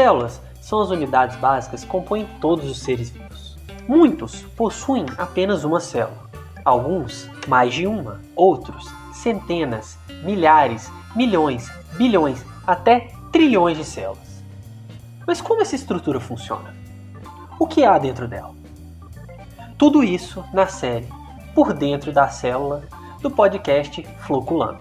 células são as unidades básicas que compõem todos os seres vivos. Muitos possuem apenas uma célula, alguns mais de uma, outros centenas, milhares, milhões, bilhões, até trilhões de células. Mas como essa estrutura funciona? O que há dentro dela? Tudo isso na série Por Dentro da Célula do podcast Floculando.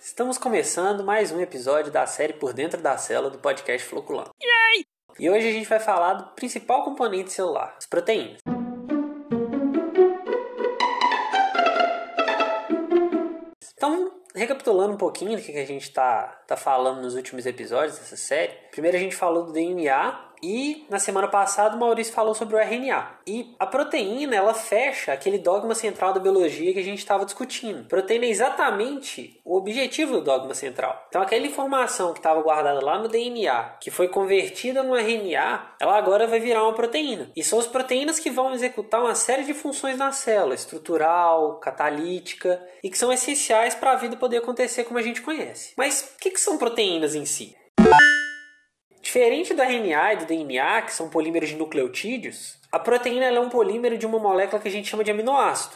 Estamos começando mais um episódio da série Por Dentro da Célula do podcast Floculando. E hoje a gente vai falar do principal componente celular, as proteínas. Então, recapitulando um pouquinho do que a gente está tá falando nos últimos episódios dessa série, primeiro a gente falou do DNA, e na semana passada o Maurício falou sobre o RNA. E a proteína, ela fecha aquele dogma central da biologia que a gente estava discutindo. Proteína é exatamente o objetivo do dogma central. Então aquela informação que estava guardada lá no DNA, que foi convertida no RNA, ela agora vai virar uma proteína. E são as proteínas que vão executar uma série de funções na célula, estrutural, catalítica, e que são essenciais para a vida poder acontecer como a gente conhece. Mas o que, que são proteínas em si? Diferente do RNA e do DNA, que são polímeros de nucleotídeos, a proteína é um polímero de uma molécula que a gente chama de aminoácido.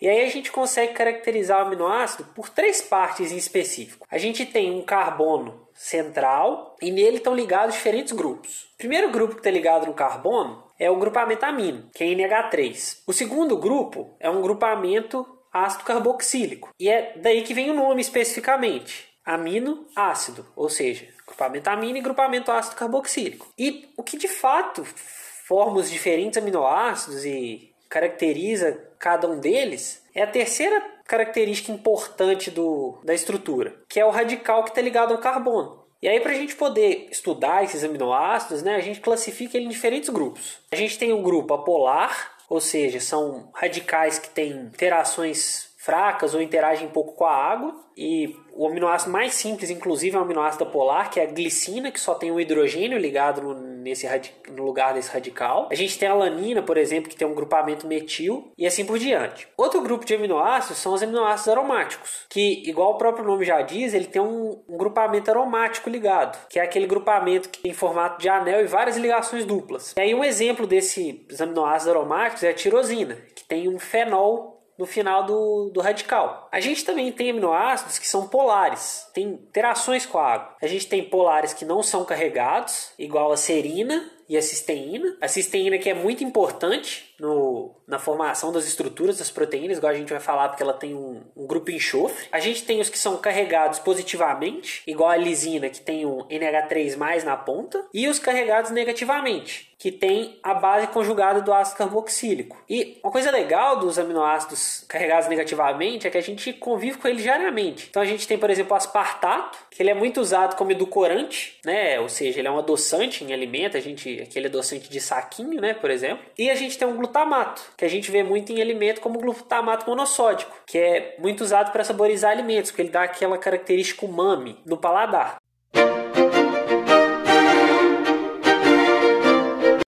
E aí a gente consegue caracterizar o aminoácido por três partes em específico. A gente tem um carbono central e nele estão ligados diferentes grupos. O primeiro grupo que está ligado no carbono é o grupamento amino, que é NH3. O segundo grupo é um grupamento ácido carboxílico. E é daí que vem o nome especificamente, amino ácido, ou seja, grupamento amino e grupamento ácido carboxílico. E o que de fato forma os diferentes aminoácidos e caracteriza cada um deles é a terceira característica importante do, da estrutura, que é o radical que está ligado ao carbono. E aí, para a gente poder estudar esses aminoácidos, né, a gente classifica ele em diferentes grupos. A gente tem um grupo apolar, ou seja, são radicais que têm interações fracas ou interagem pouco com a água. E o aminoácido mais simples, inclusive, é o aminoácido polar, que é a glicina, que só tem um hidrogênio ligado no, nesse no lugar desse radical. A gente tem a alanina, por exemplo, que tem um grupamento metil, e assim por diante. Outro grupo de aminoácidos são os aminoácidos aromáticos, que, igual o próprio nome já diz, ele tem um, um grupamento aromático ligado, que é aquele grupamento que tem formato de anel e várias ligações duplas. E aí um exemplo desses aminoácidos aromáticos é a tirosina, que tem um fenol no final do, do radical. A gente também tem aminoácidos que são polares, tem interações com a água. A gente tem polares que não são carregados, igual a serina, e a cisteína. A cisteína que é muito importante no, na formação das estruturas das proteínas, igual a gente vai falar, porque ela tem um, um, grupo enxofre. A gente tem os que são carregados positivamente, igual a lisina, que tem um NH3 mais na ponta, e os carregados negativamente, que tem a base conjugada do ácido carboxílico. E uma coisa legal dos aminoácidos carregados negativamente é que a gente convive com eles diariamente. Então a gente tem, por exemplo, o aspartato, que ele é muito usado como edulcorante, né? Ou seja, ele é um adoçante em alimento, a gente aquele adoçante de saquinho, né, por exemplo. E a gente tem um glutamato, que a gente vê muito em alimento como glutamato monossódico, que é muito usado para saborizar alimentos, porque ele dá aquela característica umami no paladar.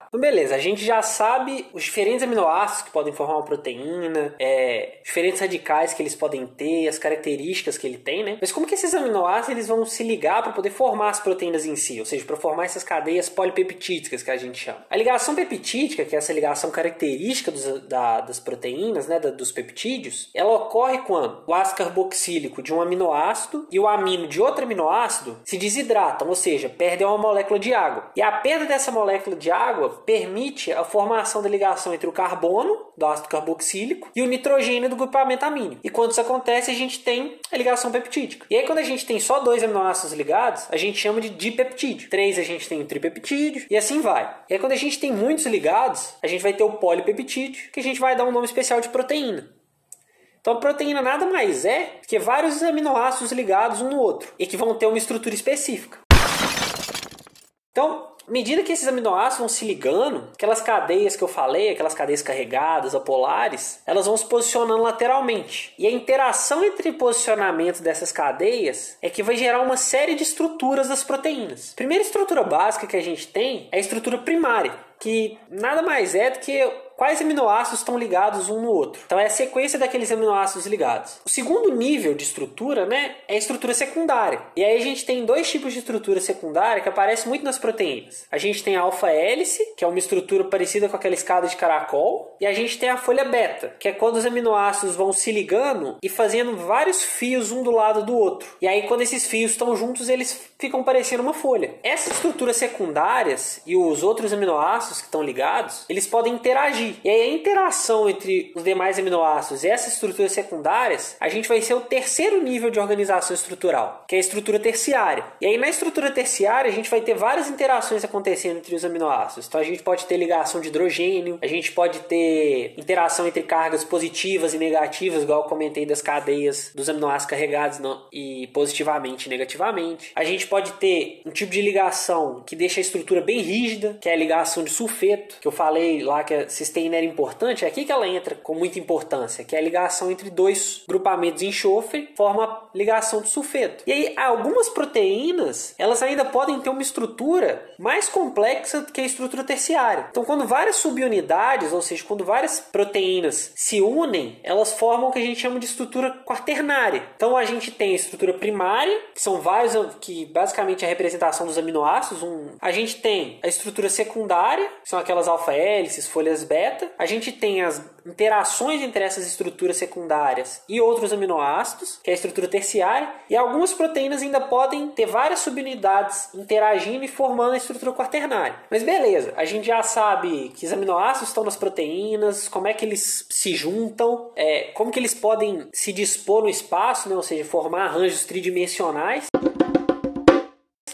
Então, beleza, a gente já sabe os diferentes aminoácidos que podem formar uma proteína, é, diferentes radicais que eles podem ter, as características que ele tem, né? Mas como que esses aminoácidos eles vão se ligar para poder formar as proteínas em si, ou seja, para formar essas cadeias polipeptídicas que a gente chama? A ligação peptídica, que é essa ligação característica dos, da, das proteínas, né, da, dos peptídeos, ela ocorre quando o ácido carboxílico de um aminoácido e o amino de outro aminoácido se desidratam, ou seja, perdem uma molécula de água. E a perda dessa molécula de água permite a formação da ligação entre o carbono, do ácido carboxílico, e o nitrogênio do grupamento amínio. E quando isso acontece, a gente tem a ligação peptídica. E aí, quando a gente tem só dois aminoácidos ligados, a gente chama de dipeptídeo. Três, a gente tem o tripeptídeo, e assim vai. E aí, quando a gente tem muitos ligados, a gente vai ter o polipeptídeo, que a gente vai dar um nome especial de proteína. Então, a proteína nada mais é que vários aminoácidos ligados um no outro e que vão ter uma estrutura específica. Então, à medida que esses aminoácidos vão se ligando, aquelas cadeias que eu falei, aquelas cadeias carregadas, apolares, elas vão se posicionando lateralmente. E a interação entre posicionamento dessas cadeias é que vai gerar uma série de estruturas das proteínas. A primeira estrutura básica que a gente tem é a estrutura primária, que nada mais é do que quais aminoácidos estão ligados um no outro. Então é a sequência daqueles aminoácidos ligados. O segundo nível de estrutura, né, é a estrutura secundária. E aí a gente tem dois tipos de estrutura secundária que aparecem muito nas proteínas. A gente tem a alfa-hélice, que é uma estrutura parecida com aquela escada de caracol, e a gente tem a folha beta, que é quando os aminoácidos vão se ligando e fazendo vários fios um do lado do outro. E aí quando esses fios estão juntos, eles ficam parecendo uma folha. Essas estruturas secundárias e os outros aminoácidos que estão ligados, eles podem interagir. E aí a interação entre os demais aminoácidos e essas estruturas secundárias, a gente vai ser o terceiro nível de organização estrutural, que é a estrutura terciária. E aí na estrutura terciária a gente vai ter várias interações acontecendo entre os aminoácidos. Então a gente pode ter ligação de hidrogênio, a gente pode ter interação entre cargas positivas e negativas, igual eu comentei das cadeias dos aminoácidos carregados e positivamente e negativamente. A gente pode ter um tipo de ligação que deixa a estrutura bem rígida, que é a ligação de sulfeto, que eu falei lá que a cisteína era importante, é aqui que ela entra com muita importância, que é a ligação entre dois grupamentos de enxofre, forma a ligação de sulfeto. E aí, algumas proteínas, elas ainda podem ter uma estrutura mais complexa do que a estrutura terciária. Então, quando várias subunidades, ou seja, quando várias proteínas se unem, elas formam o que a gente chama de estrutura quaternária. Então, a gente tem a estrutura primária, que são vários, que basicamente é a representação dos aminoácidos. Um, a gente tem a estrutura secundária, são aquelas alfa-hélices, folhas beta. A gente tem as interações entre essas estruturas secundárias e outros aminoácidos, que é a estrutura terciária, e algumas proteínas ainda podem ter várias subunidades interagindo e formando a estrutura quaternária. Mas beleza, a gente já sabe que os aminoácidos estão nas proteínas, como é que eles se juntam, é, como que eles podem se dispor no espaço, né? ou seja, formar arranjos tridimensionais.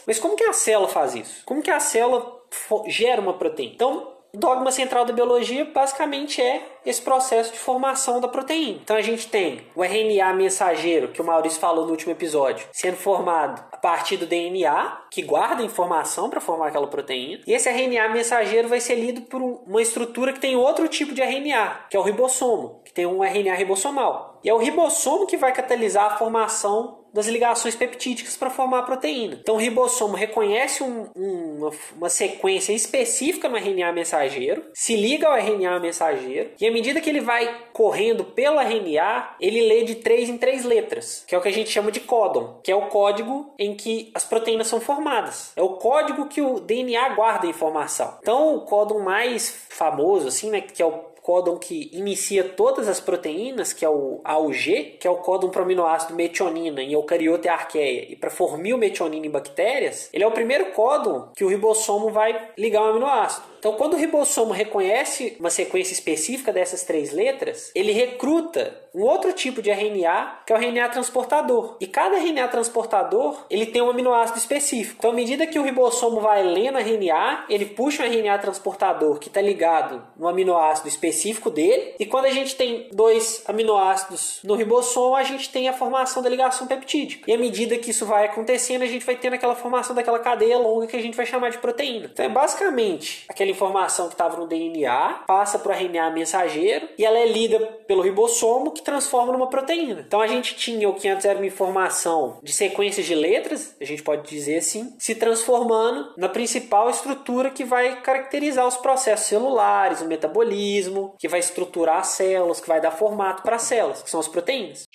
Mas como que a célula faz isso? Como que a célula gera uma proteína? Então, dogma central da biologia basicamente é esse processo de formação da proteína. Então a gente tem o RNA mensageiro, que o Maurício falou no último episódio, sendo formado a partir do DNA, que guarda informação para formar aquela proteína. E esse RNA mensageiro vai ser lido por uma estrutura que tem outro tipo de RNA, que é o ribossomo, que tem um RNA ribossomal. E é o ribossomo que vai catalisar a formação das ligações peptídicas para formar a proteína. Então, o ribossomo reconhece um, um, uma, uma, sequência específica no RNA mensageiro, se liga ao RNA mensageiro, e à medida que ele vai correndo pelo RNA, ele lê de três em três letras, que é o que a gente chama de códon, que é o código em que as proteínas são formadas. É o código que o DNA guarda a informação. Então, o códon mais famoso, assim, né, que é o códon que inicia todas as proteínas, que é o AUG, que é o códon para o aminoácido metionina em eucarioto e arqueia, e para formil metionina em bactérias, ele é o primeiro códon que o ribossomo vai ligar ao aminoácido. Então, quando o ribossomo reconhece uma sequência específica dessas três letras, ele recruta um outro tipo de RNA, que é o RNA transportador. E cada RNA transportador, ele tem um aminoácido específico. Então, à medida que o ribossomo vai lendo RNA, ele puxa um RNA transportador que está ligado no aminoácido específico dele. E quando a gente tem dois aminoácidos no ribossomo, a gente tem a formação da ligação peptídica. E à medida que isso vai acontecendo, a gente vai tendo aquela formação daquela cadeia longa que a gente vai chamar de proteína. Então, é basicamente aquela informação que estava no DNA, passa para o RNA mensageiro e ela é lida pelo ribossomo que transforma numa proteína. Então a gente tinha o que antes era uma informação de sequências de letras, a gente pode dizer assim, se transformando na principal estrutura que vai caracterizar os processos celulares, o metabolismo, que vai estruturar as células, que vai dar formato para as células, que são as proteínas.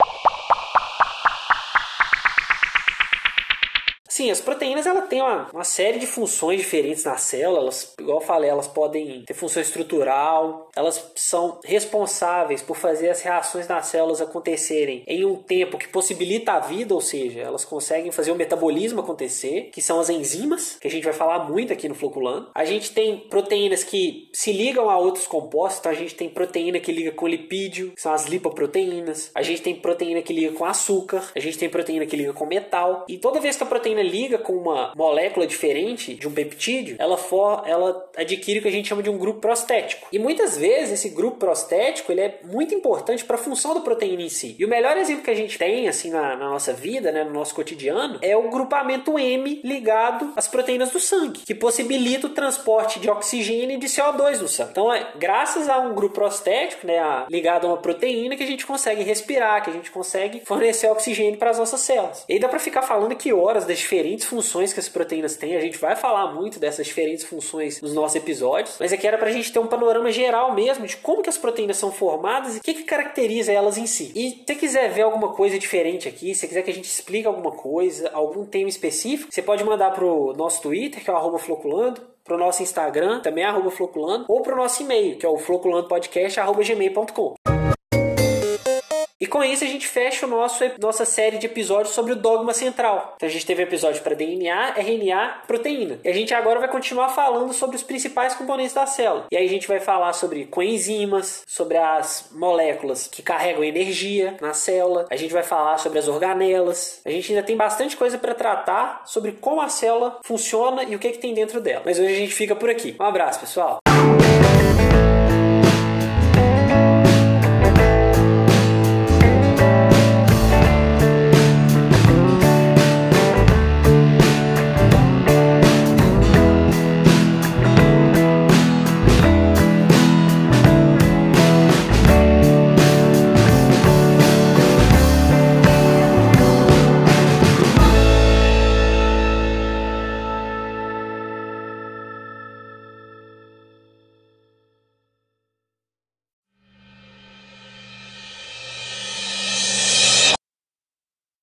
Sim, as proteínas ela tem uma, uma série de funções diferentes na célula. Elas, igual eu falei, elas podem ter função estrutural, elas são responsáveis por fazer as reações nas células acontecerem em um tempo que possibilita a vida, ou seja, elas conseguem fazer o metabolismo acontecer, que são as enzimas, que a gente vai falar muito aqui no Floculano. A gente tem proteínas que se ligam a outros compostos, então a gente tem proteína que liga com lipídio, que são as lipoproteínas. A gente tem proteína que liga com açúcar, a gente tem proteína que liga com metal. E toda vez que a proteína liga com uma molécula diferente de um peptídeo, ela, for, ela adquire o que a gente chama de um grupo prostético. E muitas vezes esse grupo prostético ele é muito importante para a função da proteína em si. E o melhor exemplo que a gente tem assim na, na nossa vida, né, no nosso cotidiano, é o grupamento M ligado às proteínas do sangue, que possibilita o transporte de oxigênio e de CO2 no sangue. Então, é graças a um grupo prostético, né, a, ligado a uma proteína, que a gente consegue respirar, que a gente consegue fornecer oxigênio para as nossas células. E aí dá para ficar falando que horas das diferentes funções que as proteínas têm. A gente vai falar muito dessas diferentes funções nos nossos episódios, mas aqui era para a gente ter um panorama geral mesmo de como que as proteínas são formadas e o que, que caracteriza elas em si. E se você quiser ver alguma coisa diferente aqui, se quiser que a gente explique alguma coisa, algum tema específico, você pode mandar pro nosso Twitter, que é o floculando, pro nosso Instagram, também é floculando, ou pro nosso e-mail, que é o floculandopodcast.gmail.com. E com isso a gente fecha o nosso, nossa série de episódios sobre o dogma central. Então a gente teve episódio para DNA, RNA, proteína. E a gente agora vai continuar falando sobre os principais componentes da célula. E aí a gente vai falar sobre coenzimas, sobre as moléculas que carregam energia na célula. A gente vai falar sobre as organelas. A gente ainda tem bastante coisa para tratar sobre como a célula funciona e o que, é que tem dentro dela. Mas hoje a gente fica por aqui. Um abraço, pessoal.